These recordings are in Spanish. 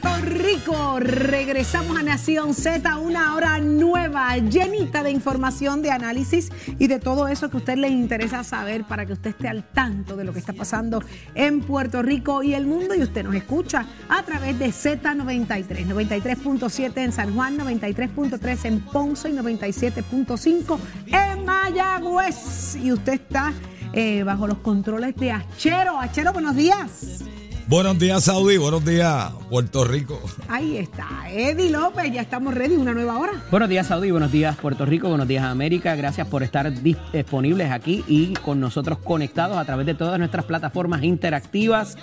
Puerto Rico. Regresamos a Nación Z, una hora nueva, llenita de información, de análisis y de todo eso que a usted le interesa saber para que usted esté al tanto de lo que está pasando en Puerto Rico y el mundo. Y usted nos escucha a través de Z93, 93.7 en San Juan, 93.3 en Ponce y 97.5 en Mayagüez. Y usted está eh, bajo los controles de Achero. Achero, buenos días. Buenos días, Saudi. Buenos días, Puerto Rico. Ahí está, Eddie López, ya estamos ready, una nueva hora. Buenos días, Saudi. Buenos días, Puerto Rico. Buenos días, América. Gracias por estar dis- disponibles aquí y con nosotros conectados a través de todas nuestras plataformas interactivas.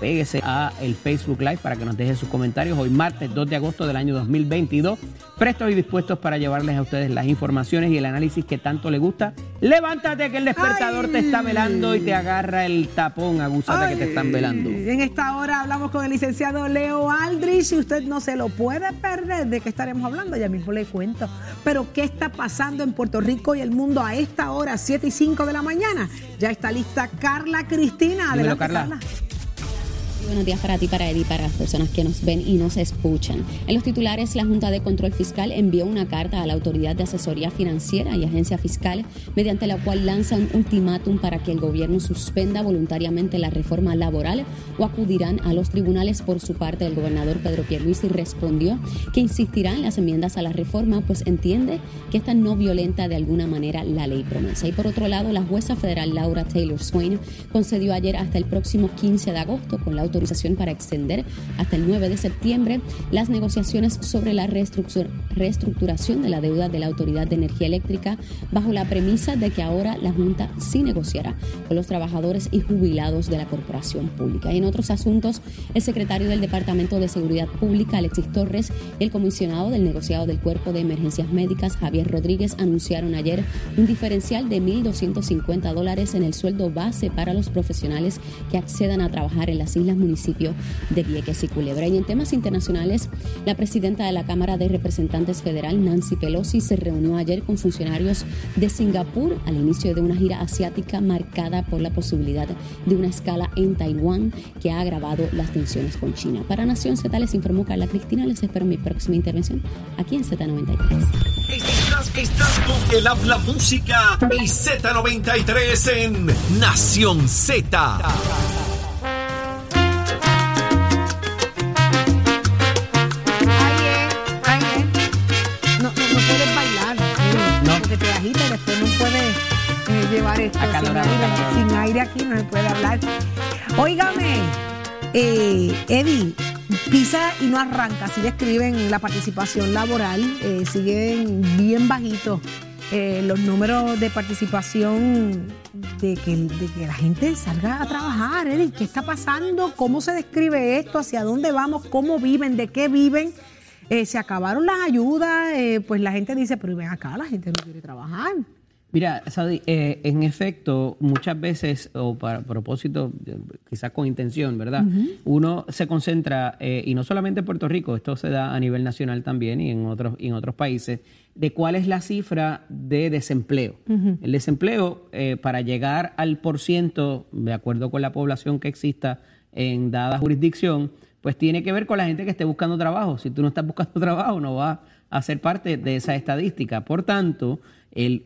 Péguese a el Facebook Live para que nos deje sus comentarios. Hoy martes 2 de agosto del año 2022. Prestos y dispuestos para llevarles a ustedes las informaciones y el análisis que tanto le gusta. Levántate que el despertador Ay. te está velando y te agarra el tapón. Agúzate que te están velando. En esta hora hablamos con el licenciado Leo Aldrich y usted no se lo puede perder. ¿De qué estaremos hablando? Ya mismo le cuento. Pero, ¿qué está pasando en Puerto Rico y el mundo a esta hora, 7 y 5 de la mañana? Ya está lista Carla Cristina. Dímelo, Adelante, Carla. Carla. Buenos días para ti, para Eddie, para las personas que nos ven y nos escuchan. En los titulares, la Junta de Control Fiscal envió una carta a la Autoridad de Asesoría Financiera y Agencia Fiscal, mediante la cual lanza un ultimátum para que el gobierno suspenda voluntariamente la reforma laboral o acudirán a los tribunales por su parte. El gobernador Pedro Pierluisi respondió que insistirá en las enmiendas a la reforma, pues entiende que esta no violenta de alguna manera la ley promesa. Y por otro lado, la jueza federal Laura Taylor Swain concedió ayer hasta el próximo 15 de agosto con la autorización para extender hasta el 9 de septiembre las negociaciones sobre la reestructur- reestructuración de la deuda de la Autoridad de Energía Eléctrica bajo la premisa de que ahora la Junta sí negociará con los trabajadores y jubilados de la corporación pública. Y en otros asuntos, el secretario del Departamento de Seguridad Pública, Alexis Torres, y el comisionado del negociado del Cuerpo de Emergencias Médicas, Javier Rodríguez, anunciaron ayer un diferencial de 1.250 dólares en el sueldo base para los profesionales que accedan a trabajar en las islas municipios de Vieques y Culebra. Y en temas internacionales, la presidenta de la Cámara de Representantes Federal, Nancy Pelosi, se reunió ayer con funcionarios de Singapur al inicio de una gira asiática marcada por la posibilidad de una escala en Taiwán que ha agravado las tensiones con China. Para Nación Z les informó Carla Cristina. Les espero en mi próxima intervención aquí en Z93. Estás, estás con el habla música y Z93 en Nación Z. Porque te agita y después no puedes eh, llevar esto sin aire, sin aire aquí, no se puede hablar. Óigame, eh, Eddie, pisa y no arranca. Así describen la participación laboral, eh, siguen bien bajitos. eh, los números de participación de que, de que la gente salga a trabajar, Eddie. ¿Qué está pasando? ¿Cómo se describe esto? ¿Hacia dónde vamos? ¿Cómo viven? ¿De qué viven? Eh, se acabaron las ayudas, eh, pues la gente dice, pero ven acá, la gente no quiere trabajar. Mira, Saudi, eh, en efecto, muchas veces, o para propósito, eh, quizás con intención, ¿verdad? Uno se concentra, eh, y no solamente en Puerto Rico, esto se da a nivel nacional también y en otros, y en otros países, de cuál es la cifra de desempleo. El desempleo, eh, para llegar al por ciento, de acuerdo con la población que exista en dada jurisdicción, pues tiene que ver con la gente que esté buscando trabajo. Si tú no estás buscando trabajo, no vas a ser parte de esa estadística. Por tanto,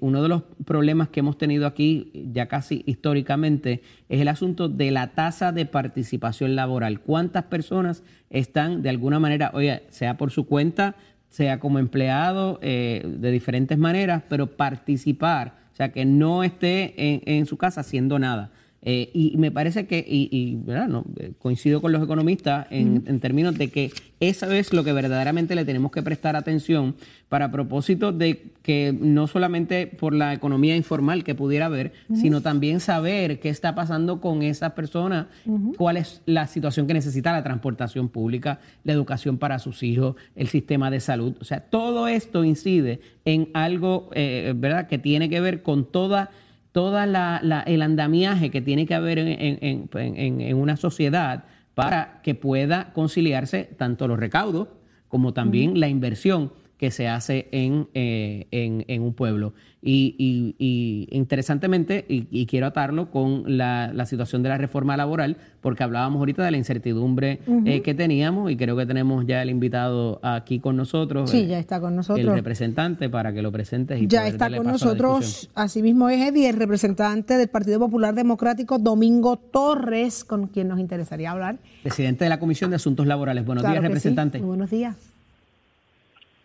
uno de los problemas que hemos tenido aquí ya casi históricamente es el asunto de la tasa de participación laboral. ¿Cuántas personas están de alguna manera, oye, sea por su cuenta, sea como empleado, eh, de diferentes maneras, pero participar? O sea, que no esté en su casa haciendo nada. Eh, y me parece que, y, ¿verdad? No, eh, coincido con los economistas en, términos de que eso es lo que verdaderamente le tenemos que prestar atención para propósito de que no solamente por la economía informal que pudiera haber, sino también saber qué está pasando con esas personas, cuál es la situación que necesita la transportación pública, la educación para sus hijos, el sistema de salud. O sea, todo esto incide en algo, eh, ¿verdad?, que tiene que ver con toda todo el andamiaje que tiene que haber en, una sociedad para que pueda conciliarse tanto los recaudos como también la inversión que se hace en, eh, en, un pueblo. Y, y, interesantemente, y, quiero atarlo con la, situación de la reforma laboral, porque hablábamos ahorita de la incertidumbre eh, que teníamos y creo que tenemos ya el invitado aquí con nosotros. Sí, ya está con nosotros. El representante para que lo presentes. Y ya está con nosotros, asimismo es Eddie, el representante del Partido Popular Democrático, Domingo Torres, con quien nos interesaría hablar. Presidente de la Comisión de Asuntos Laborales. Buenos días, representante. Muy buenos días.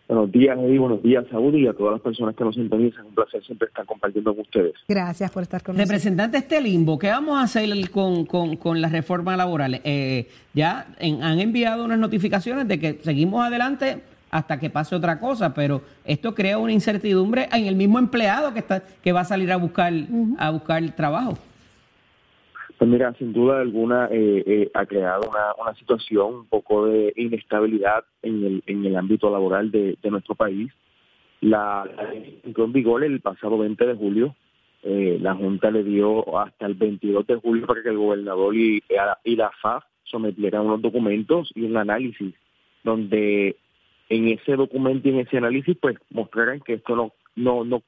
Buenos días, Eddie. Buenos días, Saúl, y a todas las personas que nos sintonizan. Un placer siempre estar compartiendo con ustedes. Gracias por estar con nosotros. Representante este limbo, ¿qué vamos a hacer con, con, con la reforma laboral? Eh, ya han enviado unas notificaciones de que seguimos adelante hasta que pase otra cosa, pero esto crea una incertidumbre en el mismo empleado que está que va a salir a buscar a buscar trabajo. Pues mira, sin duda alguna eh, eh, ha creado una, situación un poco de inestabilidad en el, en el ámbito laboral de, nuestro país. La, entró en vigor el pasado 20 de julio. Eh, la Junta le dio hasta el 22 de julio para que el gobernador y, y la FAF sometieran unos documentos y un análisis donde en ese documento y en ese análisis pues mostraran que esto no no no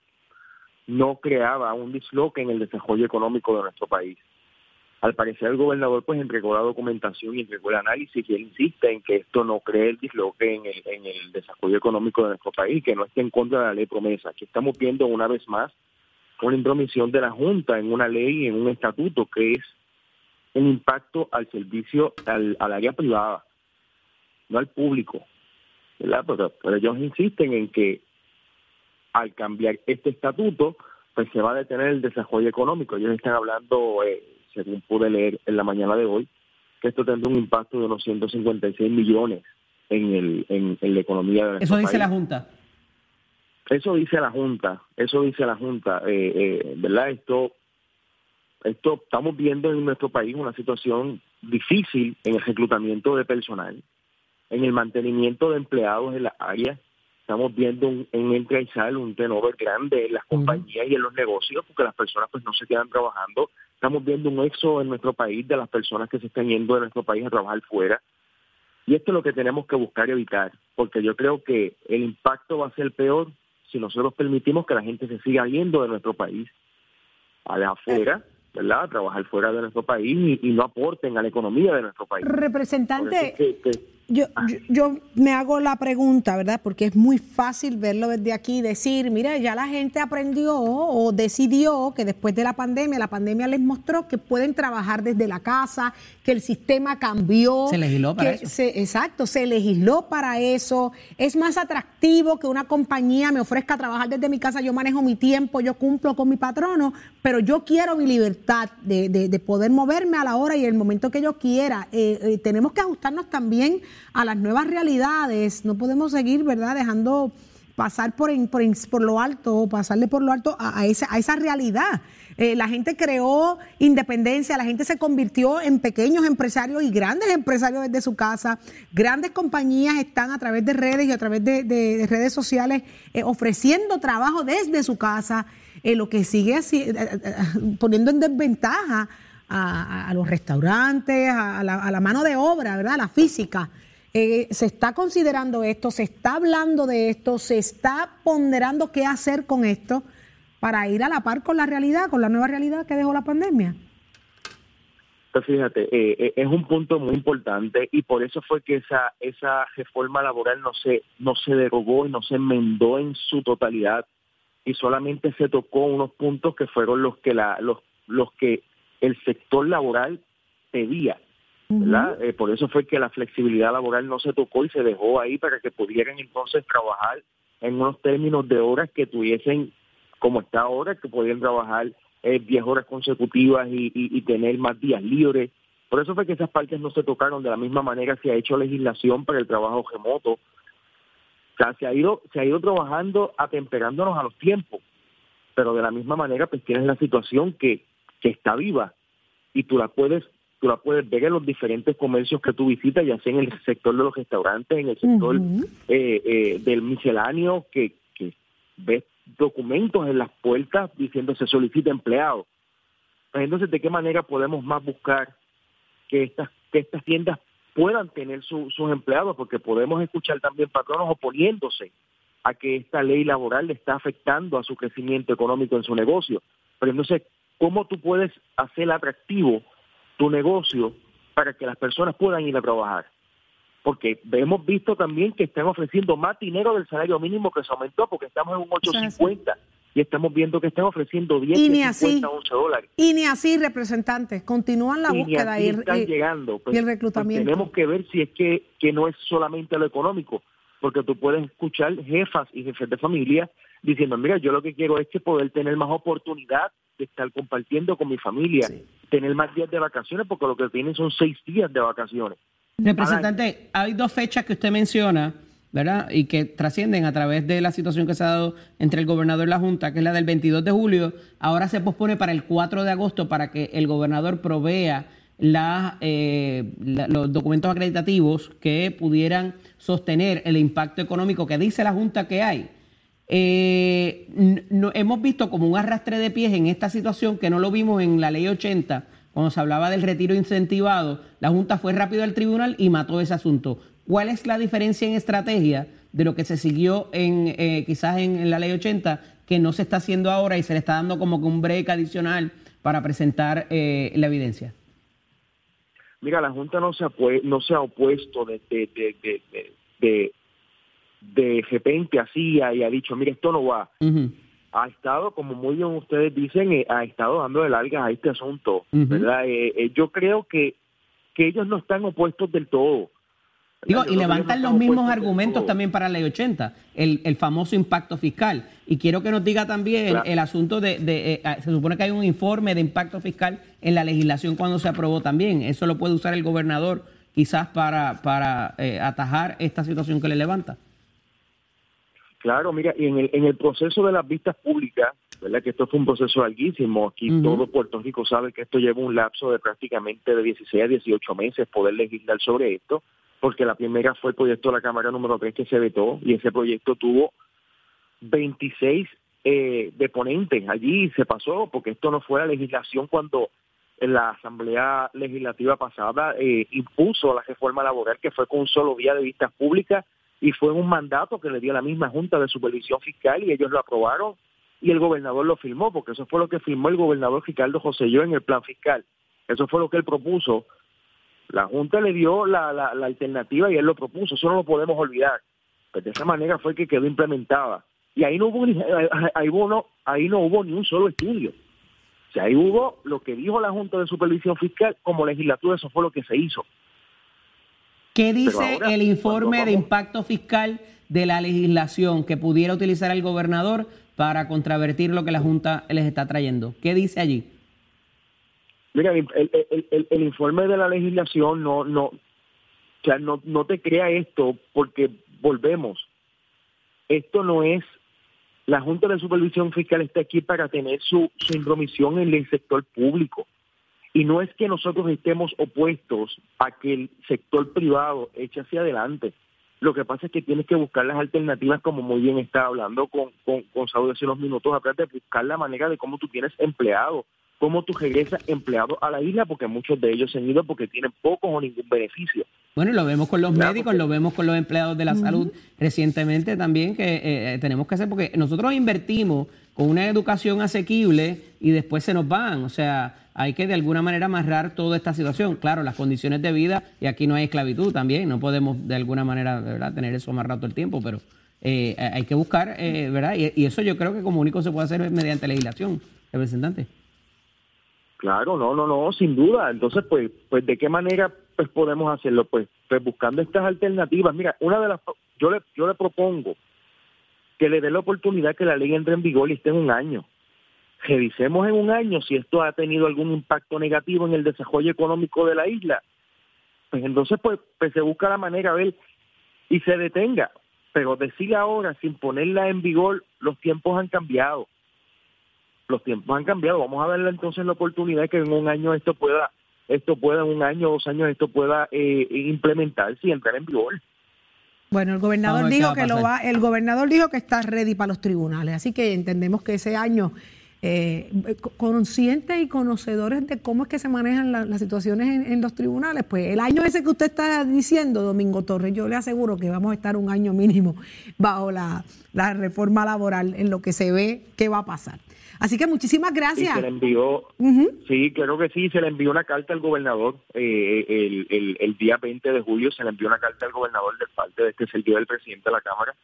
no creaba un disloque en el desarrollo económico de nuestro país. Al parecer el gobernador pues entregó la documentación y entregó el análisis y él insiste en que esto no cree el disloque en el, en desarrollo económico de nuestro país, que no esté en contra de la ley promesa. Aquí estamos viendo una vez más una intromisión de la Junta en una ley, en un estatuto, que es un impacto al servicio, al, área privada, no al público. ¿verdad? Pero, ellos insisten en que al cambiar este estatuto, pues se va a detener el desarrollo económico. Ellos están hablando... Eh, según pude leer en la mañana de hoy, que esto tendrá un impacto de unos 156 millones en, el, en, la economía de Eso dice la Junta. Eso dice la Junta, eso dice la Junta, eh, eh, ¿verdad? Esto, esto estamos viendo en nuestro país una situación difícil en el reclutamiento de personal, en el mantenimiento de empleados en las áreas estamos viendo un, en entra y sale un tenor grande en las compañías y en los negocios porque las personas pues no se quedan trabajando. Estamos viendo un éxodo en nuestro país de las personas que se están yendo de nuestro país a trabajar fuera. Y esto es lo que tenemos que buscar evitar, porque yo creo que el impacto va a ser peor si nosotros permitimos que la gente se siga yendo de nuestro país allá afuera. ¿verdad? A trabajar fuera de nuestro país y, no aporten a la economía de nuestro país. Representante, yo, yo, me hago la pregunta, ¿verdad? Porque es muy fácil verlo desde aquí y decir, mira, ya la gente aprendió o decidió que después de la pandemia, la pandemia les mostró que pueden trabajar desde la casa, que el sistema cambió. Se legisló para eso. exacto, se legisló para eso. Es más atractivo que una compañía me ofrezca trabajar desde mi casa, yo manejo mi tiempo, yo cumplo con mi patrono, pero yo quiero mi libertad de, de, poder moverme a la hora y el momento que yo quiera. Eh, eh, tenemos que ajustarnos también a las nuevas realidades. No podemos seguir, ¿verdad?, dejando pasar por, por, por lo alto, pasarle por lo alto a, esa, a esa realidad. Eh, la gente creó independencia, la gente se convirtió en pequeños empresarios y grandes empresarios desde su casa. Grandes compañías están a través de redes y a través de, redes sociales eh, ofreciendo trabajo desde su casa, eh, lo que sigue así, poniendo en desventaja a, los restaurantes, a la, a la, mano de obra, ¿verdad? La física. Eh, se está considerando esto, se está hablando de esto, se está ponderando qué hacer con esto para ir a la par con la realidad, con la nueva realidad que dejó la pandemia. Pues fíjate, eh, eh, es un punto muy importante y por eso fue que esa esa reforma laboral no se no se derogó y no se enmendó en su totalidad y solamente se tocó unos puntos que fueron los que la los los que el sector laboral pedía eh, por eso fue que la flexibilidad laboral no se tocó y se dejó ahí para que pudieran entonces trabajar en unos términos de horas que tuviesen como está ahora, que podían trabajar eh, 10 horas consecutivas y, y, y tener más días libres. Por eso fue que esas partes no se tocaron. De la misma manera se ha hecho legislación para el trabajo remoto. O sea, se ha ido, se ha ido trabajando atemperándonos a los tiempos. Pero de la misma manera, pues tienes la situación que, que está viva y tú la puedes tú la puedes ver en los diferentes comercios que tú visitas, ya sea en el sector de los restaurantes, en el sector eh, eh, del misceláneo, que, que ves documentos en las puertas diciendo se solicita empleado. Pues entonces, ¿de qué manera podemos más buscar que estas, que estas tiendas puedan tener sus empleados? Porque podemos escuchar también patronos oponiéndose a que esta ley laboral le está afectando a su crecimiento económico en su negocio. Pero entonces, ¿cómo tú puedes hacer atractivo tu negocio para que las personas puedan ir a trabajar. Porque hemos visto también que están ofreciendo más dinero del salario mínimo que se aumentó, porque estamos en un 850 y estamos viendo que están ofreciendo 10, y 50, 11 dólares. Y ni así, representantes, continúan la y búsqueda y, están llegando. Pues, y el reclutamiento. Pues tenemos que ver si es que, que no es solamente lo económico, porque tú puedes escuchar jefas y jefes de familia diciendo, mira, yo lo que quiero es que poder tener más oportunidad de estar compartiendo con mi familia, tener más días de vacaciones, porque lo que tienen son seis días de vacaciones. Representante, hay dos fechas que usted menciona, ¿verdad? Y que trascienden a través de la situación que se ha dado entre el gobernador y la Junta, que es la del 22 de julio. Ahora se pospone para el 4 de agosto para que el gobernador provea eh, los documentos acreditativos que pudieran sostener el impacto económico que dice la Junta que hay. Eh, no, hemos visto como un arrastre de pies en esta situación que no lo vimos en la ley 80, cuando se hablaba del retiro incentivado, la Junta fue rápido al tribunal y mató ese asunto. ¿Cuál es la diferencia en estrategia de lo que se siguió en eh, quizás en, la ley 80 que no se está haciendo ahora y se le está dando como que un break adicional para presentar eh, la evidencia? Mira, la Junta no se ha, opuesto de repente hacía y ha dicho, mire, esto no va. Ha estado, como muy bien ustedes dicen, eh, ha estado dando de largas a este asunto, ¿verdad? Eh, eh, yo creo que, que ellos no están opuestos del todo. Digo, y levantan los mismos argumentos también para la ley 80, el, el, famoso impacto fiscal. Y quiero que nos diga también el asunto de, de se supone que hay un informe de impacto fiscal en la legislación cuando se aprobó también. Eso lo puede usar el gobernador quizás para, para atajar esta situación que le levanta. Claro, mira, y en el, en el proceso de las vistas públicas, ¿verdad? Que esto fue un proceso larguísimo. Aquí todo Puerto Rico sabe que esto lleva un lapso de prácticamente de 16 a 18 meses poder legislar sobre esto, porque la primera fue el proyecto de la Cámara número 3 que se vetó y ese proyecto tuvo 26 eh, deponentes allí se pasó, porque esto no fue la legislación cuando la Asamblea Legislativa pasada eh, impuso la reforma laboral que fue con un solo día de vistas públicas y fue un mandato que le dio la misma Junta de Supervisión Fiscal y ellos lo aprobaron y el gobernador lo firmó, porque eso fue lo que firmó el gobernador Ricardo José Yo en el plan fiscal. Eso fue lo que él propuso. La Junta le dio la, la, alternativa y él lo propuso, eso no lo podemos olvidar. Pues de esa manera fue que quedó implementada. Y ahí no hubo ahí, no, ahí no hubo ni un solo estudio. O sea, ahí hubo lo que dijo la Junta de Supervisión Fiscal como legislatura, eso fue lo que se hizo. ¿Qué dice el informe de impacto fiscal de la legislación que pudiera utilizar el gobernador para contravertir lo que la Junta les está trayendo? ¿Qué dice allí? Mira, el, informe de la legislación no, no, o sea, no, no te crea esto porque volvemos. Esto no es la Junta de Supervisión Fiscal está aquí para tener su, su intromisión en el sector público. Y no es que nosotros estemos opuestos a que el sector privado eche hacia adelante. Lo que pasa es que tienes que buscar las alternativas, como muy bien está hablando con, con, con Saúl hace unos minutos atrás, de buscar la manera de cómo tú tienes empleados, cómo tú regresas empleados a la isla, porque muchos de ellos se han ido porque tienen pocos o ningún beneficio. Bueno, lo vemos con los médicos, lo vemos con los empleados de la salud recientemente también, que eh, eh, tenemos que hacer, porque nosotros invertimos con una educación asequible y después se nos van. O sea, hay que de alguna manera amarrar toda esta situación. Claro, las condiciones de vida, y aquí no hay esclavitud también, no podemos de alguna manera ¿verdad? tener eso amarrado todo el tiempo, pero eh, hay que buscar, eh, ¿verdad? Y, eso yo creo que como único se puede hacer mediante legislación, representante. Claro, no, no, no, sin duda. Entonces, pues, pues ¿de qué manera pues podemos hacerlo? Pues, pues buscando estas alternativas. Mira, una de las, yo le, yo le propongo que le dé la oportunidad que la ley entre en vigor y esté en un año. Revisemos en un año si esto ha tenido algún impacto negativo en el desarrollo económico de la isla. Pues entonces pues, pues se busca la manera de ver y se detenga. Pero decir ahora, sin ponerla en vigor, los tiempos han cambiado. Los tiempos han cambiado. Vamos a darle entonces la oportunidad de que en un año esto pueda, esto pueda, en un año, dos años, esto pueda eh, implementarse y entrar en vigor. Bueno, el gobernador dijo que lo va, el gobernador dijo que está ready para los tribunales, así que entendemos que ese año eh, conscientes y conocedores de cómo es que se manejan las situaciones en, los tribunales, pues el año ese que usted está diciendo, Domingo Torres, yo le aseguro que vamos a estar un año mínimo bajo la, reforma laboral en lo que se ve que va a pasar. Así que muchísimas gracias. se le envió, sí, creo que sí, se le envió una carta al gobernador eh, el, el, día 20 de julio, se le envió una carta al gobernador de parte de este es el día del presidente de la Cámara,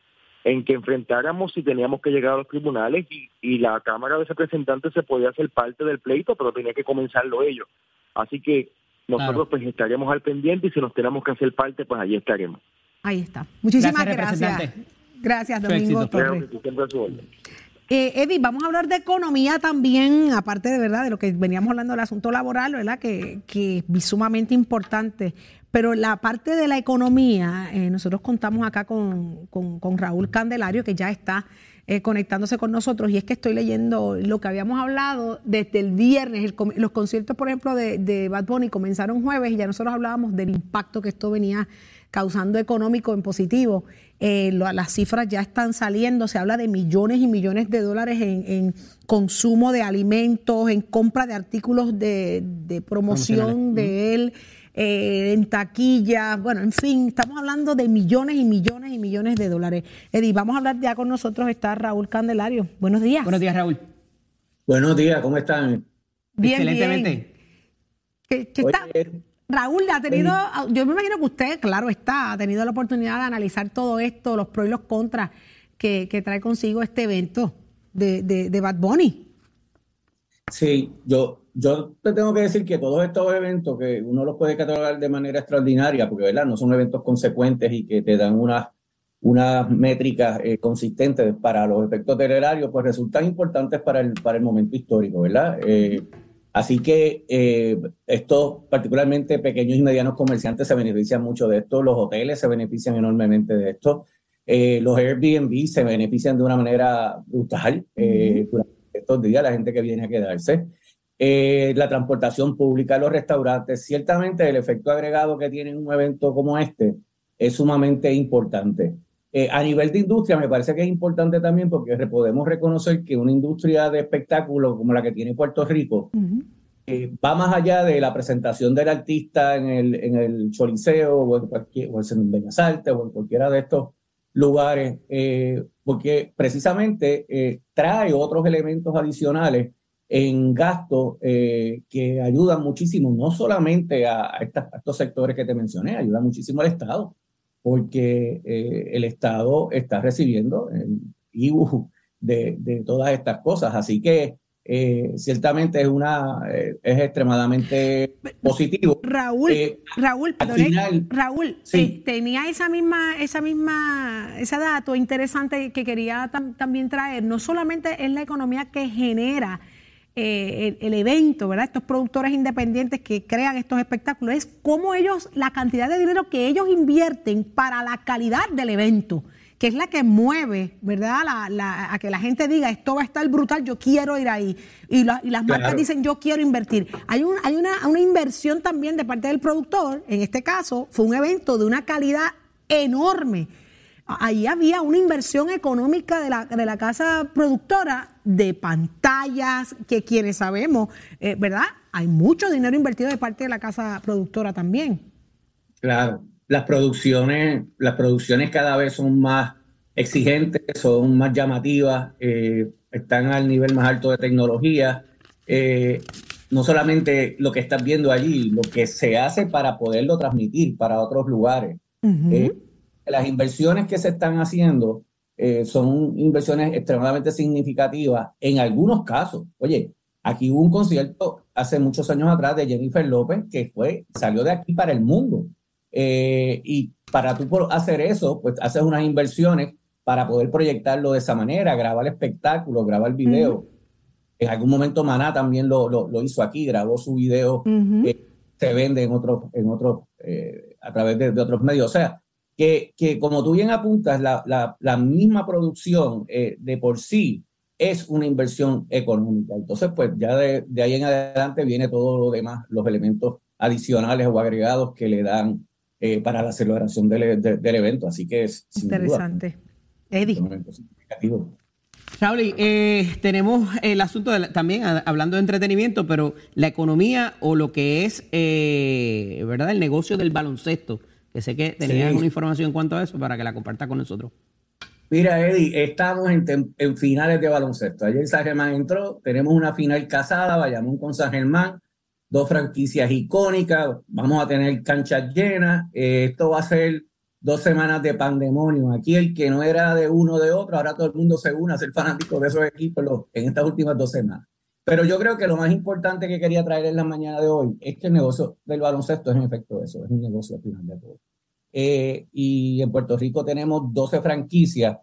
en que enfrentáramos si teníamos que llegar a los tribunales y, y la Cámara de Representantes se podía hacer parte del pleito, pero tenía que comenzarlo ellos. Así que nosotros pues estaremos al pendiente y si nos tenemos que hacer parte, pues allí estaremos. Ahí está. Muchísimas gracias. Gracias, Domingo Torres. Eh, Eddie, vamos a hablar de economía también, aparte de verdad de lo que veníamos hablando del asunto laboral, ¿verdad? Que, que es sumamente importante. Pero la parte de la economía, eh, nosotros contamos acá con, Raúl Candelario, que ya está eh, conectándose con nosotros, y es que estoy leyendo lo que habíamos hablado desde el viernes. los conciertos, por ejemplo, de, de Bad Bunny comenzaron jueves y ya nosotros hablábamos del impacto que esto venía causando económico en positivo. Eh, las cifras ya están saliendo, se habla de millones y millones de dólares en, consumo de alimentos, en compra de artículos de, de promoción de él. Eh, en taquilla, bueno, en fin, estamos hablando de millones y millones y millones de dólares. Eddie, vamos a hablar ya con nosotros, está Raúl Candelario. Buenos días. Buenos días, Raúl. Buenos días, ¿cómo están? Bien, Excelentemente. ¿Qué, está? Raúl, ha tenido, yo me imagino que usted, claro está, ha tenido la oportunidad de analizar todo esto, los pros y los contras que, trae consigo este evento de, de, de Bad Bunny. Sí, yo, yo te tengo que decir que todos estos eventos que uno los puede catalogar de manera extraordinaria, porque ¿verdad? no son eventos consecuentes y que te dan unas unas métricas eh, consistentes para los efectos telerarios, pues resultan importantes para el, para el momento histórico, ¿verdad? Eh, así que eh, estos, particularmente pequeños y medianos comerciantes, se benefician mucho de esto, los hoteles se benefician enormemente de esto, los Airbnb se benefician de una manera brutal durante estos días, la gente que viene a quedarse. Eh, la transportación pública, los restaurantes. Ciertamente el efecto agregado que tiene un evento como este es sumamente importante. Eh, a nivel de industria me parece que es importante también porque podemos reconocer que una industria de espectáculo como la que tiene Puerto Rico eh, va más allá de la presentación del artista en el, en el Choliseo o en, cualquier, o en Bellas Artes o en cualquiera de estos lugares, porque precisamente trae otros elementos adicionales en gastos eh, que ayudan muchísimo, no solamente a, estos sectores que te mencioné, ayuda muchísimo al Estado, porque eh, el Estado está recibiendo el IBU de, de, todas estas cosas. Así que eh, ciertamente es una es extremadamente positivo. Raúl, Raúl, Raúl, tenía esa misma, esa misma, ese dato interesante que quería también traer. No solamente es la economía que genera eh, el, evento, ¿verdad? Estos productores independientes que crean estos espectáculos, es cómo ellos, la cantidad de dinero que ellos invierten para la calidad del evento, que es la que mueve, ¿verdad? a que la gente diga, esto va a estar brutal, yo quiero ir ahí. Y, las marcas dicen, yo quiero invertir. Hay, un, hay una, una inversión también de parte del productor, en este caso, fue un evento de una calidad enorme ahí había una inversión económica de la, de la casa productora de pantallas, que quienes sabemos, eh, ¿verdad? Hay mucho dinero invertido de parte de la casa productora también. Claro, las producciones, las producciones cada vez son más exigentes, son más llamativas, eh, están al nivel más alto de tecnología. Eh, no solamente lo que estás viendo allí, lo que se hace para poderlo transmitir para otros lugares las inversiones que se están haciendo eh, son inversiones extremadamente significativas en algunos casos. Oye, aquí hubo un concierto hace muchos años atrás de Jennifer López que fue, salió de aquí para el mundo. Eh, y para tú hacer eso, pues haces unas inversiones para poder proyectarlo de esa manera, grabar espectáculos, grabar video. En algún momento Maná también lo, lo, hizo aquí, grabó su video, que se vende en otros, en otros, eh, a través de, otros medios. O sea, que, que como tú bien apuntas, la, la, la misma producción eh, de por sí es una inversión económica. Entonces, pues ya de, de, ahí en adelante viene todo lo demás, los elementos adicionales o agregados que le dan eh, para la celebración del, del, evento. Así que es interesante. Eddie. Raúl, eh, tenemos el asunto también hablando de entretenimiento, pero la economía o lo que es, eh, ¿verdad? El negocio del baloncesto, que sé que tenías una información en cuanto a eso para que la comparta con nosotros. Mira, Eddie, estamos en, finales de baloncesto. Ayer San Germán entró, tenemos una final casada, vayamos con San Germán, dos franquicias icónicas, vamos a tener canchas llenas. Eh, esto va a ser dos semanas de pandemonio. Aquí el que no era de uno de otro, ahora todo el mundo se une a ser fanático de esos equipos en estas últimas dos semanas. Pero yo creo que lo más importante que quería traer en la mañana de hoy es que el negocio del baloncesto es en efecto eso, es un negocio al final de todo. Eh, y en Puerto Rico tenemos 12 franquicias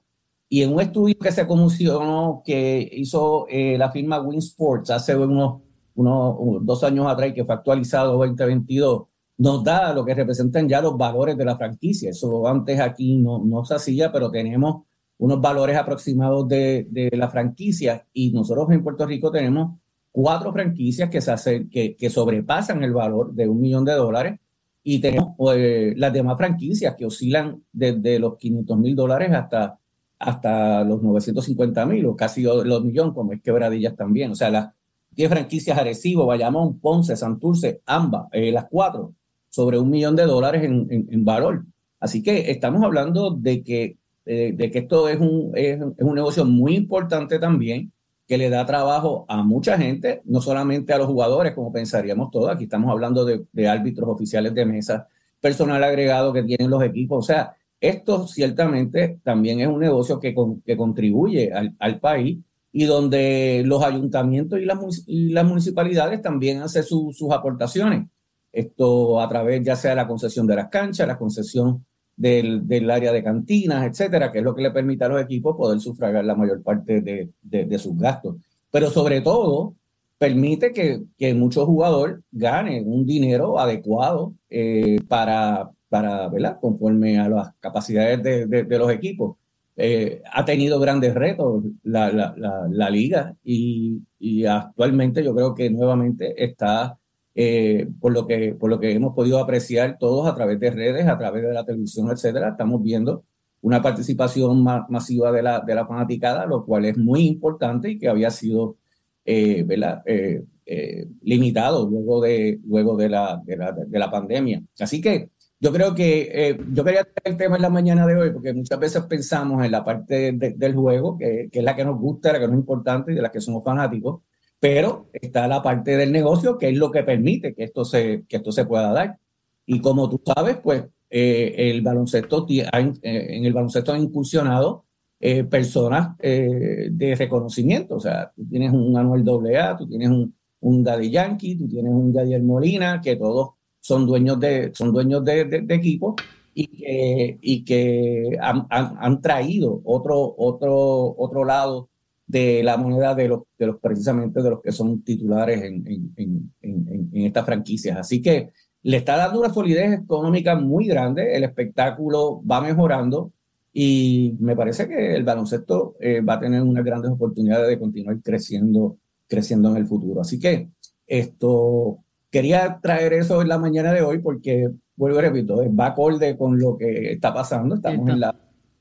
y en un estudio que se comisionó, que hizo eh, la firma Win Sports hace unos, unos dos años atrás, que fue actualizado 2022, nos da lo que representan ya los valores de la franquicia. Eso antes aquí no, no se hacía, pero tenemos unos valores aproximados de, de la franquicia y nosotros en Puerto Rico tenemos cuatro franquicias que, se hacen, que, que sobrepasan el valor de un millón de dólares y tenemos pues, las demás franquicias que oscilan desde los 500 mil dólares hasta, hasta los 950 mil o casi los millones, como es Quebradillas también. O sea, las 10 franquicias Arecibo, Bayamón, Ponce, Santurce, ambas, eh, las cuatro, sobre un millón de dólares en, en, valor. Así que estamos hablando de que, de que esto es un, es, un negocio muy importante también, que le da trabajo a mucha gente, no solamente a los jugadores, como pensaríamos todos. Aquí estamos hablando de, árbitros oficiales de mesa, personal agregado que tienen los equipos. O sea, esto ciertamente también es un negocio que, que contribuye al, al, país y donde los ayuntamientos y las, y las municipalidades también hacen sus aportaciones. Esto a través ya sea la concesión de las canchas, la concesión del, del, área de cantinas, etcétera, que es lo que le permite a los equipos poder sufragar la mayor parte de, de, sus gastos. Pero sobre todo, permite que, que muchos jugadores ganen un dinero adecuado eh, para, para, ¿verdad? Conforme a las capacidades de, de los equipos. Eh, ha tenido grandes retos la, la, la, la liga y, y, actualmente yo creo que nuevamente está eh, por, lo que, por lo que hemos podido apreciar todos a través de redes, a través de la televisión, etcétera, estamos viendo una participación masiva de la, de la fanaticada, lo cual es muy importante y que había sido eh, eh, eh, limitado luego, de, luego de, la, de, la, de la pandemia. Así que yo creo que yo quería tener el tema en la mañana de hoy porque muchas veces pensamos en la parte del juego, que, que, es la que nos gusta, la que nos es importante y de la que somos fanáticos, pero está la parte del negocio que es lo que permite que esto se, que esto se pueda dar. Y como tú sabes, pues eh, el baloncesto, eh, en el baloncesto han incursionado eh, personas de reconocimiento. O sea, tú tienes un Manuel AA, tú tienes un, un Daddy Yankee, tú tienes un Gadiel Molina, que todos son dueños de, son dueños de, de, equipos y que, y que han, han, han, traído otro, otro, otro lado de la moneda de los, de los precisamente de los que son titulares en, en, en, en, estas franquicias. Así que le está dando una solidez económica muy grande, el espectáculo va mejorando y me parece que el baloncesto eh, va a tener unas grandes oportunidades de continuar creciendo, creciendo en el futuro. Así que esto quería traer eso en la mañana de hoy porque, vuelvo y repito, va acorde con lo que está pasando. Estamos en la,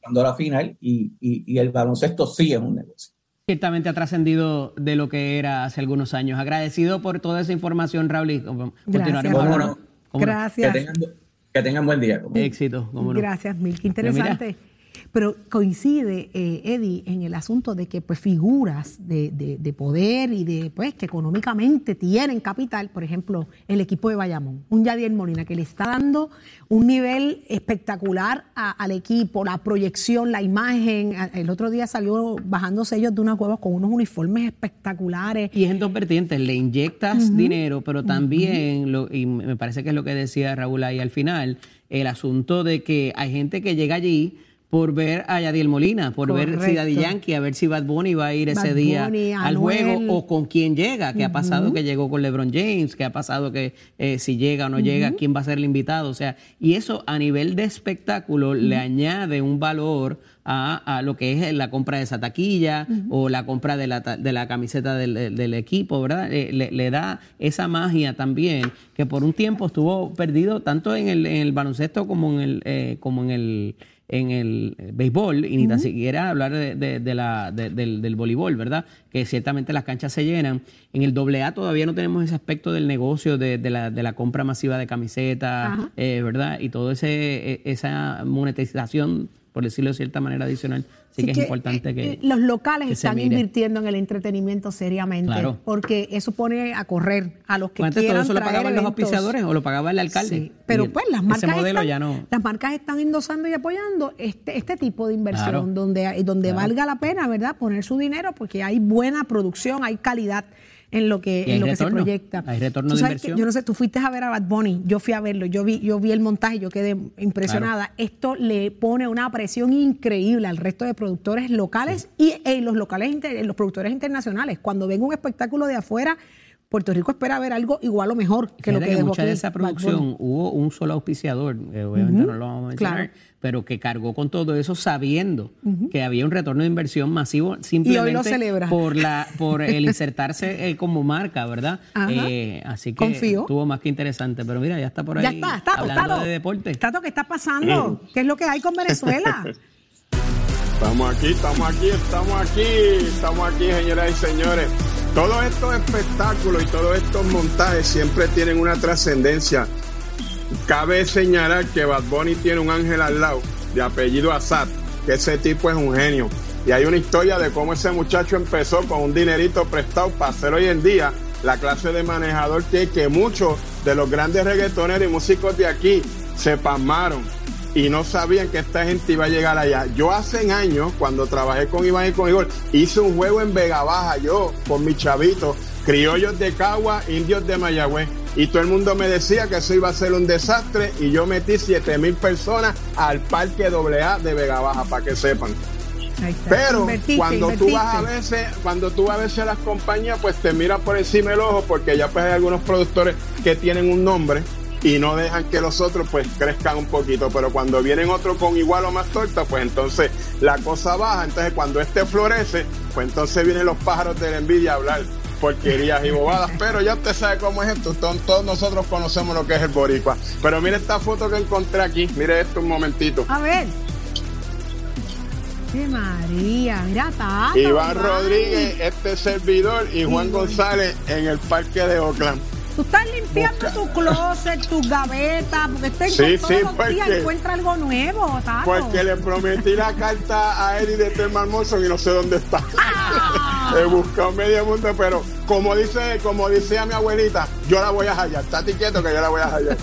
la final y, y, y el baloncesto sí es un negocio ciertamente ha trascendido de lo que era hace algunos años. Agradecido por toda esa información, Raúl, y continuaremos. Gracias. Que tengan, buen día. Éxito. Gracias, Mil. Qué interesante. Pero coincide, eh, Eddie, en el asunto de que pues, figuras de, de, poder y de pues que económicamente tienen capital, por ejemplo, el equipo de Bayamón, un Yadier Molina que le está dando un nivel espectacular al equipo, la proyección, la imagen. El otro día salió bajándose ellos de una cueva con unos uniformes espectaculares. Y es en dos vertientes, le inyectas dinero, pero también, lo, y me parece que es lo que decía Raúl ahí al final, el asunto de que hay gente que llega allí por ver a Yadiel Molina, por ver si Daddy Yankee, a ver si Bad Bunny va a ir ese día al juego o con quién llega, qué ha pasado que llegó con LeBron James, qué ha pasado que eh, si llega o no llega, quién va a ser el invitado, o sea, y eso a nivel de espectáculo le añade un valor a, lo que es la compra de esa taquilla o la compra de la, de la camiseta del, equipo, ¿verdad? Le, da esa magia también que por un tiempo estuvo perdido tanto en el, en el baloncesto como en el, eh, como en el en el eh, béisbol y ni tan siquiera hablar de, la, del, del, voleibol, ¿verdad? Que ciertamente las canchas se llenan. En el AA todavía no tenemos ese aspecto del negocio de, la, de la compra masiva de camisetas, eh, ¿verdad? Y toda e, esa monetización, por decirlo de cierta manera adicional, sí, que, es importante que. Eh, los locales están invirtiendo en el entretenimiento seriamente. Porque eso pone a correr a los que antes todo eso lo pagaban los auspiciadores o lo pagaba el alcalde. pero pues las marcas, están, las marcas están endosando y apoyando este, este tipo de inversión donde, donde valga la pena, ¿verdad? Poner su dinero porque hay buena producción, hay calidad en lo que, en lo que se proyecta. Hay retorno de inversión. yo no sé, tú fuiste a ver a Bad Bunny, yo fui a verlo, yo vi, yo vi el montaje, yo quedé impresionada. Esto le pone una presión increíble al resto de productores locales y en los locales, los productores internacionales. Cuando ven un espectáculo de afuera, Puerto Rico espera ver algo igual o mejor que lo que, que mucha de esa producción hubo un solo auspiciador, obviamente no lo vamos a mencionar, pero que cargó con todo eso sabiendo que había un retorno de inversión masivo simplemente por la por el insertarse eh, como marca, ¿verdad? Eh, así que estuvo más que interesante, pero mira, ya está por ahí ya está, está, hablando de deporte. ¿qué está pasando? ¿Qué es lo que hay con Venezuela? Estamos aquí, estamos aquí, estamos aquí, estamos aquí, señoras y señores. Todos estos espectáculos y todos estos montajes siempre tienen una trascendencia. Cabe señalar que Bad Bunny tiene un ángel al lado, de apellido Assad, que ese tipo es un genio. Y hay una historia de cómo ese muchacho empezó con un dinerito prestado para hacer hoy en día la clase de manejador que, que muchos de los grandes reggaetoneros y músicos de aquí se pasmaron y no sabían que esta gente iba a llegar allá. Yo hace años, cuando trabajé con Iván y con Igor, hice un juego en Vega Baja, yo con mis chavitos, criollos de Cagua, indios de Mayagüez, y todo el mundo me decía que eso iba a ser un desastre, y yo metí 7 mil personas al parque AA de Vega Baja, para que sepan. Pero cuando tú vas a veces, cuando tú vas a veces a las compañías, pues te miran por encima del ojo, porque ya pues hay algunos productores que tienen un nombre y no dejan que los otros pues crezcan un poquito, pero cuando vienen otros con igual o más torta, pues entonces la cosa baja, entonces cuando este florece, pues entonces vienen los pájaros de la envidia a hablar porquerías y bobadas, pero ya usted sabe cómo es esto, todos nosotros conocemos lo que es el boricua. Pero mire esta foto que encontré aquí, mire esto un momentito. A ver. ¡Qué María! Mira, Tato, Iván Rodríguez, este servidor, y Juan González en el parque de Oakland. Tú estás limpiando tu closet, tus gavetas, porque este sí, todos sí, los días encuentra algo nuevo, Tato. Porque le prometí la carta a Eddie de Tema Hermoso y no sé dónde está. Ah. He buscado medio mundo, pero como dice, como decía mi abuelita, yo la voy a hallar. Estate quieto que yo la voy a hallar.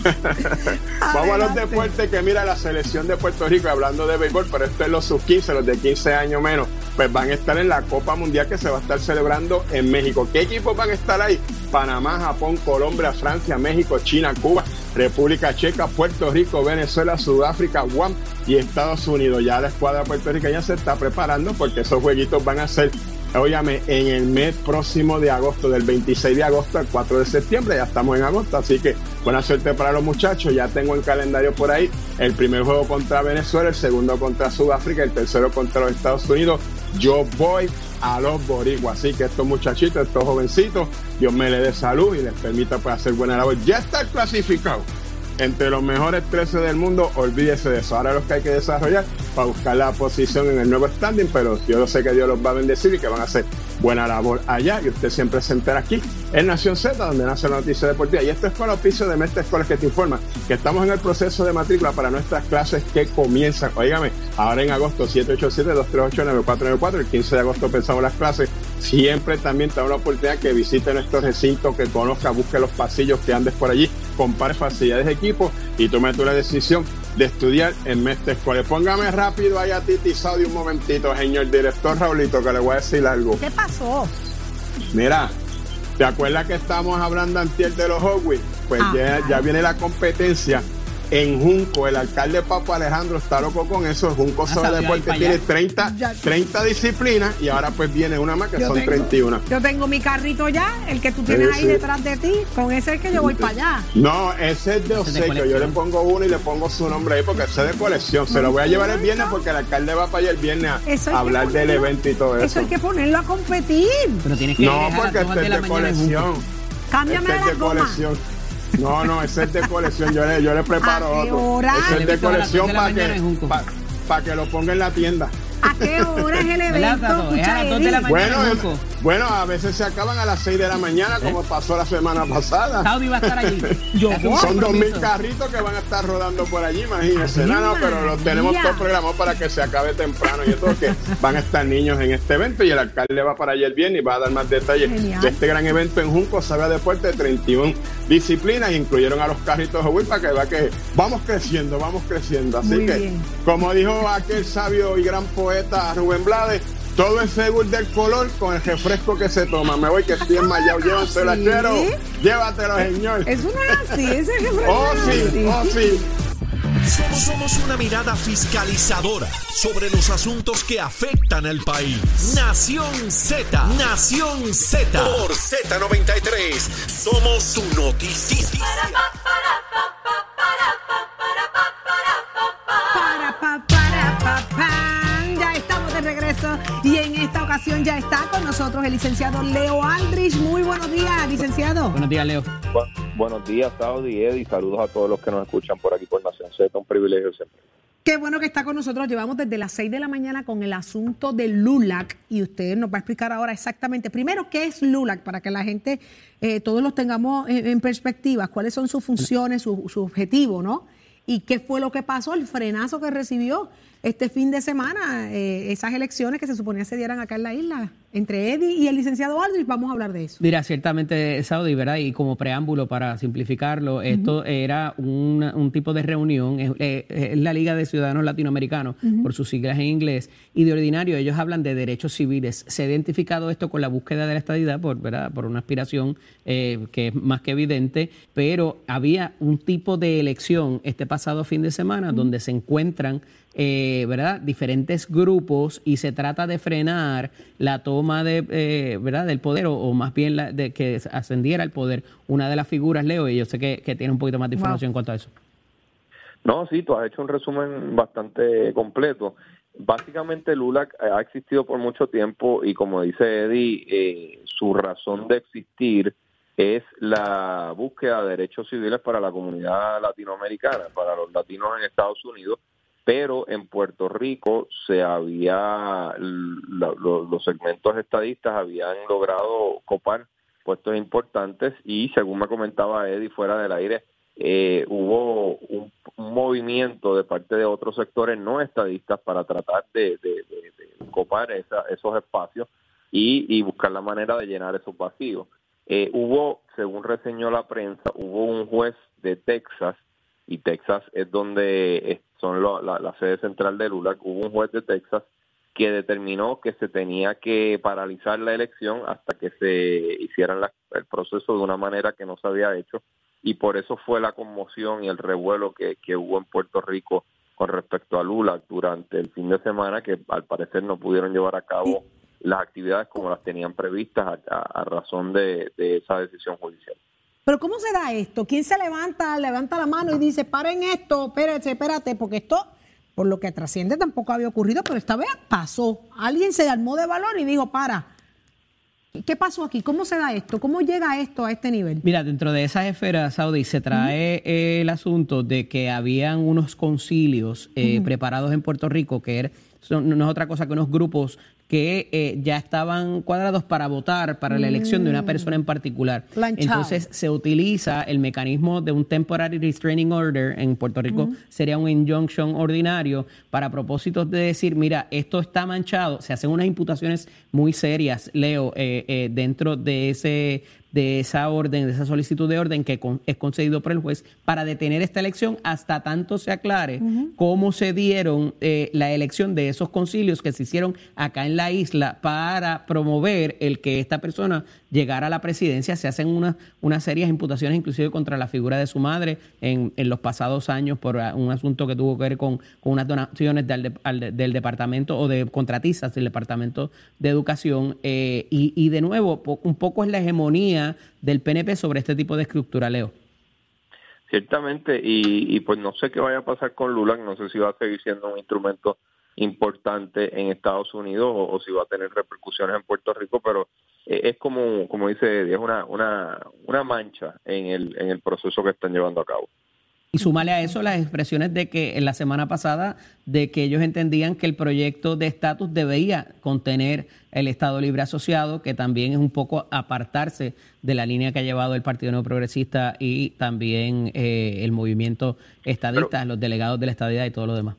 Vamos a los deportes que mira la selección de Puerto Rico, hablando de béisbol, pero esto es los sub 15, los de 15 años menos, pues van a estar en la Copa Mundial que se va a estar celebrando en México. ¿Qué equipos van a estar ahí? Panamá, Japón, Colombia, Francia, México, China, Cuba, República Checa, Puerto Rico, Venezuela, Sudáfrica, Guam y Estados Unidos. Ya la escuadra puertorriqueña se está preparando porque esos jueguitos van a ser Óyame, en el mes próximo de agosto, del 26 de agosto al 4 de septiembre, ya estamos en agosto, así que buena suerte para los muchachos, ya tengo el calendario por ahí, el primer juego contra Venezuela, el segundo contra Sudáfrica, el tercero contra los Estados Unidos, yo voy a los boricuas, así que estos muchachitos, estos jovencitos, Dios me le dé salud y les permita pues, hacer buena labor, ya está clasificado entre los mejores 13 del mundo, olvídese de eso. Ahora lo que hay que desarrollar para buscar la posición en el nuevo standing, pero yo sé que Dios los va a bendecir y que van a hacer buena labor allá. Y usted siempre se entera aquí en Nación Z, donde nace la noticia deportiva. Y esto es con el oficio de Mestre Escuelas que te informa que estamos en el proceso de matrícula para nuestras clases que comienzan. Óigame, ahora en agosto 787-238-9494, el 15 de agosto pensamos las clases. Siempre también te da una oportunidad que visite nuestro recinto, que conozca, busque los pasillos, que andes por allí, compare facilidades de equipo y tome tú la decisión de estudiar en Mestre Escuela. Póngame rápido ahí a Titi de un momentito, señor director Raulito, que le voy a decir algo. ¿Qué pasó? Mira, ¿te acuerdas que estamos hablando antes de los Hogwarts? Pues ya, ya, viene la competencia en Junco. El alcalde Papo Alejandro está loco con eso. Junco Ah, Solo salió ahí Deporte tiene allá. 30, Ya. 30 disciplinas y ahora pues viene una más que Yo son tengo- 31. Yo tengo mi carrito ya, el que tú tienes Sí, ahí sí. detrás de ti. Con ese es que yo voy para allá. No, ese es de obsequio. Yo le pongo uno y le pongo su nombre ahí porque ese es de colección. Se lo voy a llevar el viernes porque el alcalde va para allá el viernes a, hablar del evento y todo eso. Eso hay que ponerlo a competir. Pero tienes que No, porque este de es la de Junco. colección. Cámbiame Este es la goma. colección. No, no, ese es de colección. Yo le, yo le preparo ¿A qué otro. Ese El es de colección para que, pa- pa' que lo ponga en la tienda. ¿A qué hora es el ¿Verdad, evento? Tato? Es a Escucha, las dos de la Eddie. mañana. Bueno. Bueno, a veces se acaban a las 6 de la mañana, como pasó la semana pasada. Saudi va a estar allí. Yo. Son dos mil compromiso. carritos que van a estar rodando por allí, imagínense. No, no, pero los tenemos todos programados para que se acabe temprano y todo, que van a estar niños en este evento y el alcalde va para allá el viernes y va a dar más detalles Genial. de este gran evento en Junco, Sabe Deporte, 31 disciplinas, incluyeron a los carritos de para que vea que vamos creciendo, vamos creciendo. Así Muy que, bien. como dijo aquel sabio y gran poeta Rubén Blades, todo es según del color con el refresco que se toma. Me voy que estoy enmayado, llévanselo, ¿Sí? achero. Llévatelo, señor. Eso no es así, ese es el Oh, sí, oh, sí. Somos, somos una mirada fiscalizadora sobre los asuntos que afectan al país. Nación Z, Nación Z. Por Z93, somos su noticia. Y en esta ocasión ya está con nosotros el licenciado Leo Aldrich. Muy buenos días, licenciado. Buenos días, Leo. Bu- buenos días, Saudi y Eddie. Saludos a todos los que nos escuchan por aquí por Nación Z. Un privilegio siempre. Qué bueno que está con nosotros. Llevamos desde las 6 de la mañana con el asunto del LULAC y usted nos va a explicar ahora exactamente, primero, qué es LULAC para que la gente, eh, todos los tengamos en, en perspectiva, cuáles son sus funciones, su, su objetivo, ¿no? Y qué fue lo que pasó, el frenazo que recibió este fin de semana, eh, esas elecciones que se suponía se dieran acá en la isla, entre Eddie y el licenciado Aldrich. Vamos a hablar de eso. Mira, ciertamente, Saudi, ¿verdad? Y como preámbulo para simplificarlo, esto era un tipo de reunión, es, eh, es la Liga de Ciudadanos Latinoamericanos, por sus siglas en inglés, y de ordinario ellos hablan de derechos civiles. Se ha identificado esto con la búsqueda de la estadidad, por, ¿verdad? por una aspiración eh, que es más que evidente, pero había un tipo de elección este pasado fin de semana donde se encuentran eh, ¿verdad? diferentes grupos y se trata de frenar la toma de, eh, ¿verdad? del poder o, o más bien la- de que ascendiera al poder una de las figuras, Leo, y yo sé que, que tiene un poquito más de Wow. información en cuanto a eso. No, sí, tú has hecho un resumen bastante completo. Básicamente, Lula ha existido por mucho tiempo y, como dice Eddie, eh, su razón de existir es la búsqueda de derechos civiles para la comunidad latinoamericana, para los latinos en Estados Unidos, pero en Puerto Rico se había, los segmentos estadistas habían logrado copar puestos importantes y, según me comentaba Eddie fuera del aire, eh, hubo un, movimiento de parte de otros sectores no estadistas para tratar de, copar esos espacios y, buscar la manera de llenar esos vacíos. Eh, hubo, según reseñó la prensa, hubo un juez de Texas, y Texas es donde son la, sede central de Lula, hubo un juez de Texas que determinó que se tenía que paralizar la elección hasta que se hiciera el proceso de una manera que no se había hecho y por eso fue la conmoción y el revuelo que, que hubo en Puerto Rico con respecto a Lula durante el fin de semana que al parecer no pudieron llevar a cabo las actividades como las tenían previstas a, razón de esa decisión judicial. Pero ¿cómo se da esto? ¿Quién se levanta, levanta la mano y dice, paren esto, espérate, espérate, porque esto, por lo que trasciende, tampoco había ocurrido, pero esta vez pasó. Alguien se armó de valor y dijo, para, ¿qué pasó aquí? ¿Cómo se da esto? ¿Cómo llega esto a este nivel? Mira, dentro de esas esferas, Saudi, se trae el asunto de que habían unos concilios eh, preparados en Puerto Rico, que er- no es otra cosa que unos grupos que eh, ya estaban cuadrados para votar para la elección de una Mm. persona en particular. Planchado. Entonces se utiliza el mecanismo de un temporary restraining order en Puerto Rico, sería un injunction ordinario para propósitos de decir, mira, esto está manchado, se hacen unas imputaciones muy serias, Leo, eh, eh, dentro de ese de esa orden, de esa solicitud de orden que con- es concedido por el juez para detener esta elección hasta tanto se aclare cómo se dieron eh, la elección de esos concilios que se hicieron acá en la isla para promover el que esta persona llegar a la presidencia. Se hacen unas una serias imputaciones, inclusive contra la figura de su madre en, en, los pasados años por un asunto que tuvo que ver con, con unas donaciones del, del, departamento o de contratistas del departamento de educación. Eh, y, y de nuevo, un poco es la hegemonía del PNP sobre este tipo de estructura, Leo. Ciertamente, y, y pues no sé qué vaya a pasar con Lula, no sé si va a seguir siendo un instrumento importante en Estados Unidos o, si va a tener repercusiones en Puerto Rico, pero eh, es como, como dice Eddie, es una, una, una mancha en el, en el proceso que están llevando a cabo. Y sumale a eso las expresiones de que en la semana pasada, de que ellos entendían que el proyecto de estatus debía contener el Estado Libre Asociado, que también es un poco apartarse de la línea que ha llevado el Partido Nuevo Progresista y también eh, el movimiento estadista, los delegados de la estadidad y todo lo demás.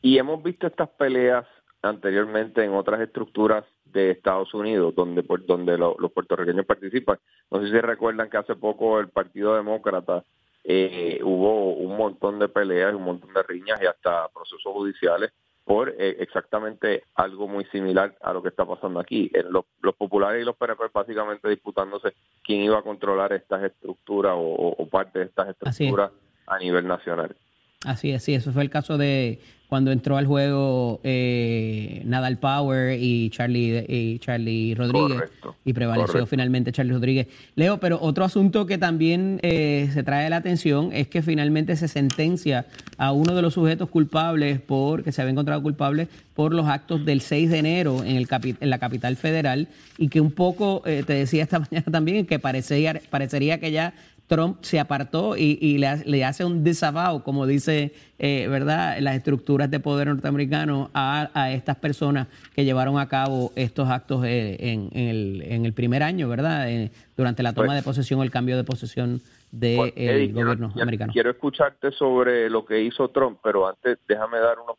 Y hemos visto estas peleas anteriormente en otras estructuras de Estados Unidos, donde, donde los puertorriqueños participan. No sé si recuerdan que hace poco el Partido Demócrata eh, hubo un montón de peleas, un montón de riñas y hasta procesos judiciales por eh, exactamente algo muy similar a lo que está pasando aquí. En los, populares y los PNP básicamente disputándose quién iba a controlar estas estructuras o, parte de estas estructuras a nivel nacional. Así es, sí, eso fue el caso de cuando entró al juego eh, Nadal Power y Charlie, y Charlie Rodríguez y prevaleció finalmente Charlie Rodríguez. Leo, pero otro asunto que también eh, se trae la atención es que finalmente se sentencia a uno de los sujetos culpables por que se había encontrado culpable por los actos del 6 de enero en, el en la capital federal y que un poco, eh, te decía esta mañana también, que parecería, parecería que ya Trump se apartó y, le, hace un disavow, como dice, eh, ¿verdad?, las estructuras de poder norteamericano a, estas personas que llevaron a cabo estos actos eh, en, el, primer año, ¿verdad?, eh, durante la toma pues de posesión o el cambio de posesión del pues, gobierno americano. Quiero escucharte sobre lo que hizo Trump, pero antes déjame dar unos,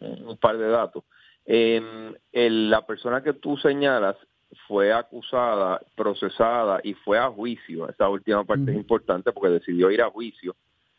un, par de datos. la persona que tú señalas fue acusada, procesada y fue a juicio. Esta última parte es importante porque decidió ir a juicio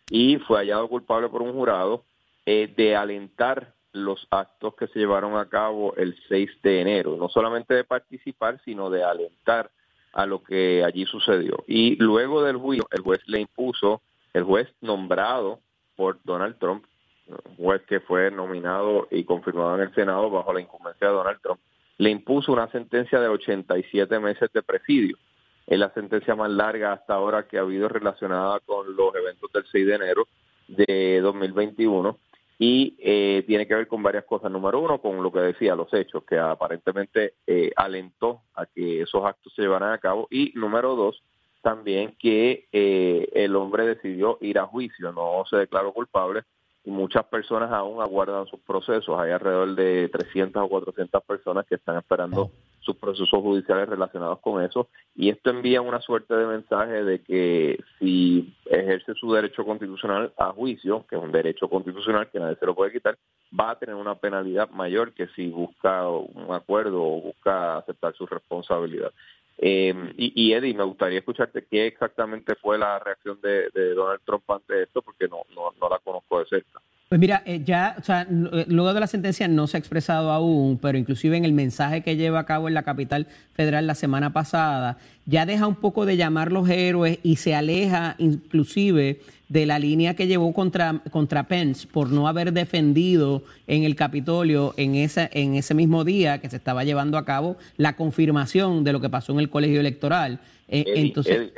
y fue hallado culpable por un jurado eh, de alentar los actos que se llevaron a cabo el 6 de enero, no solamente de participar, sino de alentar a lo que allí sucedió. Y luego del juicio, el juez le impuso, el juez nombrado por Donald Trump, un juez que fue nominado y confirmado en el Senado bajo la incumbencia de Donald Trump, le impuso una sentencia de 87 meses de presidio. Es la sentencia más larga hasta ahora que ha habido relacionada con los eventos del 6 de enero de 2021 y eh, tiene que ver con varias cosas. Número uno, con lo que decía, los hechos, que aparentemente eh, alentó a que esos actos se llevaran a cabo. Y número dos, también que eh, el hombre decidió ir a juicio, no se declaró culpable, y muchas personas aún aguardan sus procesos. Hay alrededor de 300 o 400 personas que están esperando sus procesos judiciales relacionados con eso y esto envía una suerte de mensaje de que si ejerce su derecho constitucional a juicio, que es un derecho constitucional que nadie se lo puede quitar, va a tener una penalidad mayor que si busca un acuerdo o busca aceptar su responsabilidad. Eh, y, y, Eddie, me gustaría escucharte qué exactamente fue la reacción de, Donald Trump ante esto, porque no, no, no la conozco de cerca. Pues mira, eh, ya, o sea, eh, luego de la sentencia no se ha expresado aún, pero inclusive en el mensaje que lleva a cabo en la capital federal la semana pasada, ya deja un poco de llamar los héroes y se aleja inclusive de la línea que llevó contra, contra Pence por no haber defendido en el Capitolio en, esa, en ese mismo día que se estaba llevando a cabo la confirmación de lo que pasó en el colegio electoral. Eh, entonces,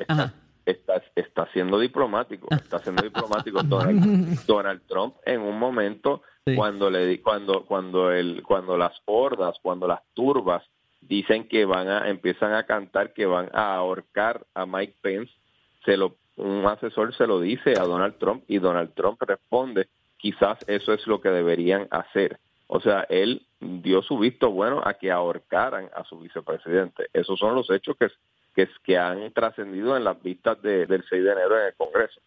está, está siendo diplomático, está siendo diplomático Donald, Trump en un momento cuando le cuando cuando el cuando las hordas, cuando las turbas dicen que van a empiezan a cantar que van a ahorcar a Mike Pence, se lo un asesor se lo dice a Donald Trump y Donald Trump responde, quizás eso es lo que deberían hacer. O sea, él dio su visto bueno a que ahorcaran a su vicepresidente. Esos son los hechos que que, que han trascendido en las vistas del 6 de enero en el Congreso.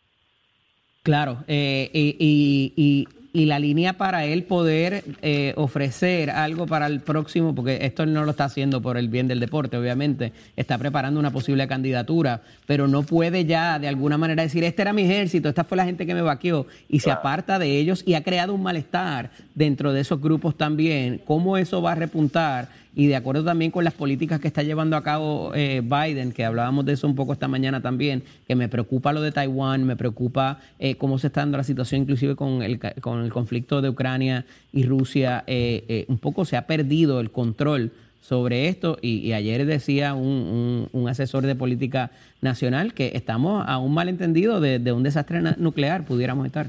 Claro, eh, y, y, y, la línea para él poder eh, ofrecer algo para el próximo, porque esto no lo está haciendo por el bien del deporte, obviamente, está preparando una posible candidatura, pero no puede ya de alguna manera decir, este era mi ejército, esta fue la gente que me vaqueó, y se aparta de ellos y ha creado un malestar dentro de esos grupos también. ¿Cómo eso va a repuntar? Y de acuerdo también con las políticas que está llevando a cabo eh, Biden, que hablábamos de eso un poco esta mañana también, que me preocupa lo de Taiwán, me preocupa eh, cómo se está dando la situación inclusive con el, con el conflicto de Ucrania y Rusia, eh, un poco se ha perdido el control sobre esto y, ayer decía un, asesor de política nacional que estamos a un malentendido de, de un desastre nuclear, pudiéramos estar.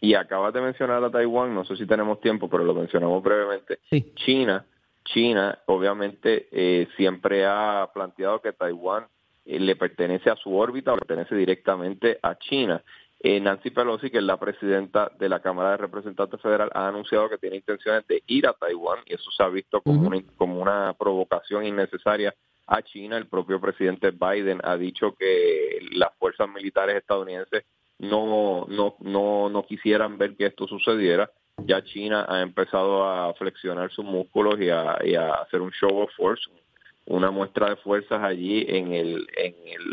Y acabas de mencionar a Taiwán, no sé si tenemos tiempo, pero lo mencionamos brevemente. China, China obviamente eh, siempre ha planteado que Taiwán eh, le pertenece a su órbita, pertenece directamente a China. Eh, Nancy Pelosi, que es la presidenta de la Cámara de Representantes Federal, ha anunciado que tiene intenciones de ir a Taiwán y eso se ha visto como, una, como una provocación innecesaria a China. El propio presidente Biden ha dicho que las fuerzas militares estadounidenses no, no, no, no quisieran ver que esto sucediera. Ya China ha empezado a flexionar sus músculos y a, y a hacer un show of force, una muestra de fuerzas allí en el,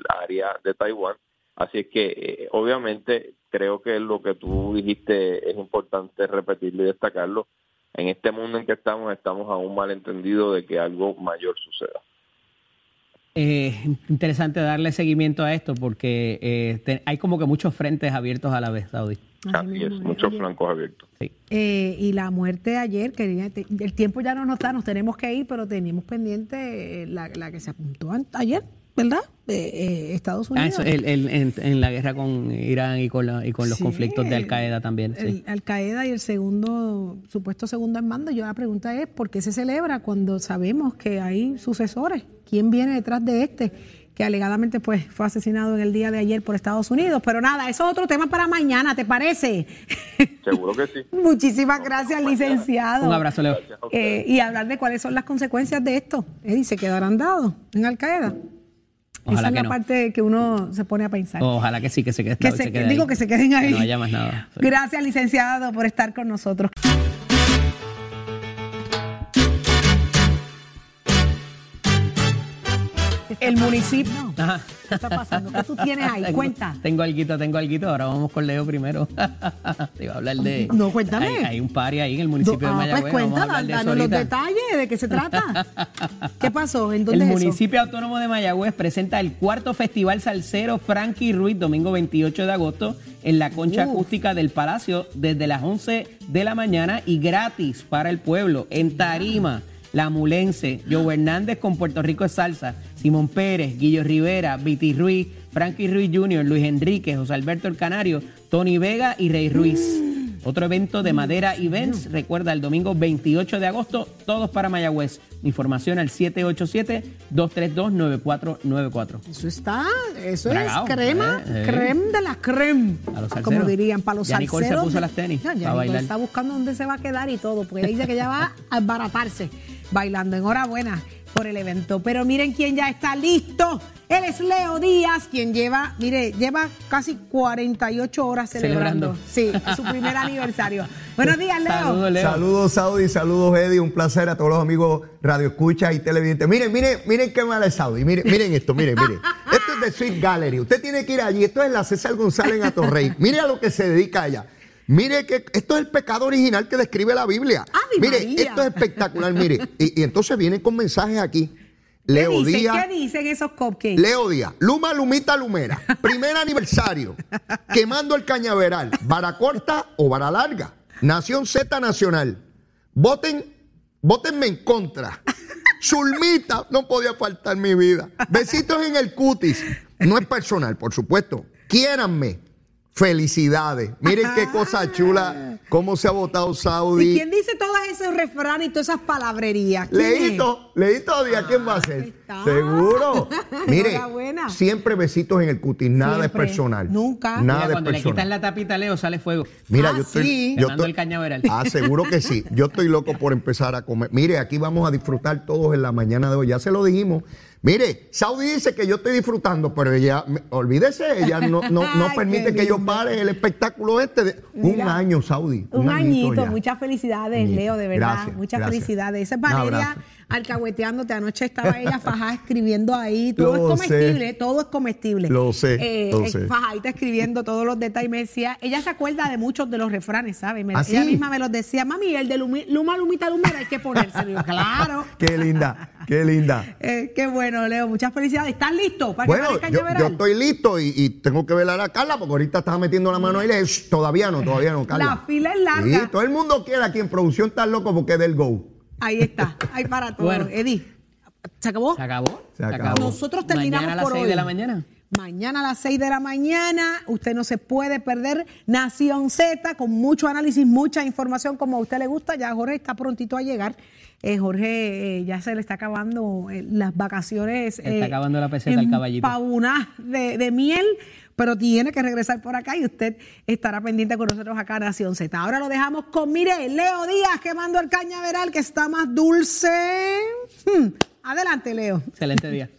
área de Taiwán Así es que eh, obviamente creo que lo que tú dijiste es importante repetirlo y destacarlo. En este mundo en que estamos estamos aún malentendidos de que algo mayor suceda. Eh, interesante darle seguimiento a esto porque eh, hay como que muchos frentes abiertos a la vez, Saudi. Así es, muchos flancos abiertos. Eh, y la muerte ayer, que el tiempo ya no nos da, nos tenemos que ir, pero teníamos pendiente la, la que se apuntó ayer, ¿verdad? Eh, Estados ah, Unidos. en, la guerra con Irán y con, y con los conflictos de Al Qaeda también. Sí. Al Qaeda y el segundo, supuesto segundo en mando. Yo la pregunta es, ¿por qué se celebra cuando sabemos que hay sucesores? ¿Quién viene detrás de este? que alegadamente pues fue asesinado en el día de ayer por Estados Unidos. Pero nada, eso es otro tema para mañana, ¿te parece? Seguro que sí. Muchísimas gracias, licenciado. Un abrazo, Leo. Eh, y hablar de cuáles son las consecuencias de esto. Eddie, ¿se quedarán dados en Al Qaeda? Esa es la parte que uno se pone a pensar. Ojalá que sí, que se, quede, digo que se queden ahí. no haya más nada. Gracias, licenciado, por estar con nosotros. El municipio. ¿Qué está pasando? ¿Qué tú tienes ahí? Cuenta. Tengo algo, tengo algo. Ahora vamos con Leo primero. Te iba a hablar de. No, cuéntame. Hay, un pari ahí en el municipio de ah, Mayagüez. Pues cuéntame, danos los detalles de qué se trata. ¿Qué pasó? ¿En dónde El municipio autónomo de Mayagüez presenta el cuarto festival salsero Frankie Ruiz, domingo 28 de agosto, en la concha acústica del Palacio, desde las 11 de la mañana y gratis para el pueblo, en Tarima. La Mulense, Joe Hernández con Puerto Rico es salsa, Simón Pérez, Guillo Rivera, Viti Ruiz, Frankie Ruiz Jr., Luis Enrique, José Alberto El Canario, Tony Vega y Rey Ruiz. Otro evento de Madera Events, recuerda el domingo 28 de agosto, todos para Mayagüez. Información al 787-232-9494. Eso está, eso es crema, eh, eh. creme de la creme, como dirían, para los ya Nicole se puso las tenis ya, bailar. está buscando dónde se va a quedar y todo, porque dice que ya va a embaratarse bailando. Enhorabuena por el evento. Pero miren quién ya está listo. Él es Leo Díaz, quien lleva, mire, lleva casi 48 horas celebrando. Sí, su primer aniversario. Buenos días, Leo. Saludos, Leo. Saludos, Saudi. Saludos, Eddie. Un placer a todos los amigos Radio Escucha y televidentes. Miren, miren, miren qué mal es Saudi. Miren, miren esto, miren, miren. Esto es de Sweet Gallery. Usted tiene que ir allí. Esto es la César González en Atorrey. Mire a lo que se dedica allá. Mire que esto es el pecado original que describe la Biblia. mire, esto es espectacular, mire. Y, entonces vienen con mensajes aquí. Leo Díaz. ¿Qué dicen esos cupcakes? Leo Díaz. Luma, Lumita, Lumera. Primer aniversario. Quemando el cañaveral. Vara corta o vara larga. Nación Z Nacional. Voten, votenme en contra. Zulmita, no podía faltar mi vida. Besitos en el cutis. No es personal, por supuesto. Quiéranme. Felicidades. Miren qué cosa chula, cómo se ha votado Saudi. ¿Y quién dice todos esos refranes y todas esas palabrerías? Leíto, leíto día, ¿quién va a ser? Seguro. Mire, siempre besitos en el cutis, nada es personal. Nunca. Nada cuando le quitan la tapita Leo, sale fuego. Mira, yo ah, estoy. Yo estoy, el cañaveral. Ah, seguro que sí. Yo estoy loco por empezar a comer. Mire, aquí vamos a disfrutar todos en la mañana de hoy. Ya se lo dijimos. Mire, Saudi dice que yo estoy disfrutando, pero ella, olvídese, ella no, no, permite que yo pare el espectáculo este de un año, Saudi. Un, añito, muchas felicidades, Leo, de verdad. muchas felicidades. Esa es Valeria alcahueteándote. Anoche estaba ella fajada escribiendo ahí. Todo Lo es comestible, sé. todo es comestible. Lo sé, Eh, lo sé. Fajadita escribiendo todos los detalles. Me decía, ella se acuerda de muchos de los refranes, ¿sabes? Me- ¿Ah, ella sí? misma me los decía, mami, el de Lumi- Luma, Lumita, Lumera hay que ponérselo. Claro. Qué linda, qué linda. Eh, qué bueno, Leo. Muchas felicidades. ¿Estás listo para Bueno, que yo, yo estoy listo y, y tengo que velar a Carla porque ahorita estaba metiendo la mano ahí. le- "Shh, Todavía no, todavía no, Carla. La fila es larga. Sí, todo el mundo quiere aquí en producción está loco porque es del go. Ahí está. Ahí para todo. Bueno. Eddie, ¿se acabó? ¿Se acabó? Se acabó. Nosotros terminamos Mañana a las por 6 hoy. de la mañana. Mañana a las 6 de la mañana, usted no se puede perder Nación Z con mucho análisis, mucha información como a usted le gusta. Ya Jorge está prontito a llegar. Eh, Jorge eh, ya se le está acabando eh, las vacaciones. Está acabando la peseta al caballito. paunas de, de miel, pero tiene que regresar por acá y usted estará pendiente con nosotros acá en Nación Z. Ahora lo dejamos con, mire, Leo Díaz quemando el cañaveral que está más dulce. Hmm, Adelante, Leo. Excelente día.